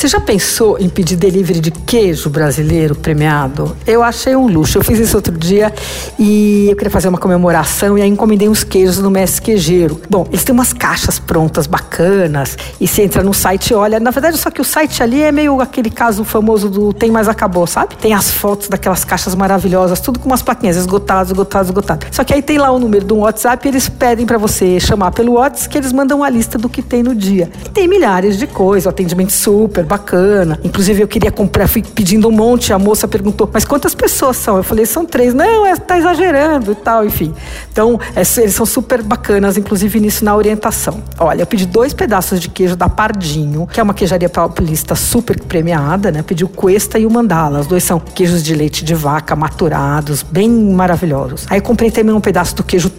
Você já pensou em pedir delivery de queijo brasileiro premiado? Eu achei um luxo. Eu fiz isso outro dia e eu queria fazer uma comemoração e aí encomendei uns queijos no Mestre Queijeiro. Bom, eles têm umas caixas prontas bacanas e você entra no site e olha. Na verdade, só que o site ali é meio aquele caso famoso do Tem Mais Acabou, sabe? Tem as fotos daquelas caixas maravilhosas, tudo com umas plaquinhas, esgotadas, esgotadas, esgotadas. Só que aí tem lá o número do WhatsApp e eles pedem para você chamar pelo WhatsApp que eles mandam a lista do que tem no dia. E tem milhares de coisas, o atendimento super bacana. Inclusive, eu queria comprar, fui pedindo um monte, a moça perguntou, mas quantas pessoas são? Eu falei, são três. Não, é, tá exagerando e tal, enfim. Então, é, eles são super bacanas, inclusive nisso na orientação. Olha, eu pedi dois pedaços de queijo da Pardinho, que é uma queijaria paulista super premiada, né? Pedi o Cuesta e o Mandala. Os dois são queijos de leite de vaca maturados, bem maravilhosos. Aí comprei também um pedaço do queijo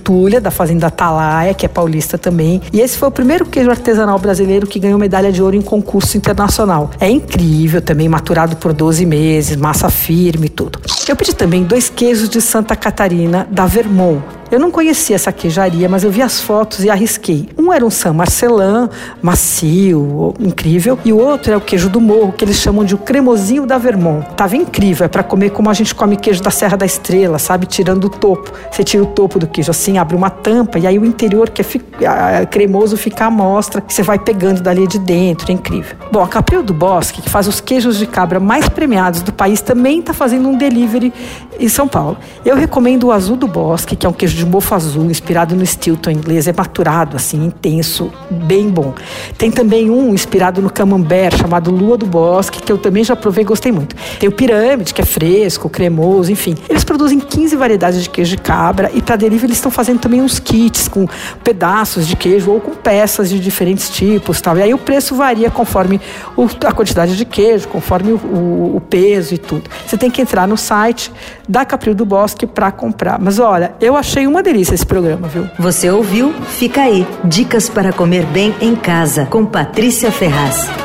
Da Fazenda Atalaia, que é paulista também. E esse foi o primeiro queijo artesanal brasileiro que ganhou medalha de ouro em concurso internacional. É incrível também, maturado por 12 meses, massa firme e tudo. Eu pedi também dois queijos de Santa Catarina, da Vermont. Eu não conhecia essa queijaria, mas eu vi as fotos e arrisquei. Um era um San Marcelin, macio, incrível, e o outro é o queijo do morro, que eles chamam de o cremosinho da Vermont. Tava incrível, é para comer como a gente come queijo da Serra da Estrela, sabe? Tirando o topo. Você tira o topo do queijo assim, abre uma tampa e aí o interior que é cremoso fica à mostra, você vai pegando dali de dentro, é incrível. Bom, a Capril do Bosque, que faz os queijos de cabra mais premiados do país, também está fazendo um delivery em São Paulo. Eu recomendo o Azul do Bosque, que é um queijo de mofo azul, inspirado no Stilton inglês, é maturado, assim, intenso, bem bom. Tem também um inspirado no camembert, chamado Lua do Bosque, que eu também já provei e gostei muito. Tem o Pirâmide, que é fresco, cremoso, enfim. Eles produzem 15 variedades de queijo de cabra e para delivery eles estão fazendo também uns kits com pedaços de queijo ou com peças de diferentes tipos, tal. E aí o preço varia conforme o, a quantidade de queijo, conforme o, o, o peso e tudo. Você tem que entrar no site da Capril do Bosque para comprar. Mas olha, eu achei uma delícia esse programa, viu? Você ouviu? Fica aí. Dicas para comer bem em casa com Patrícia Ferraz.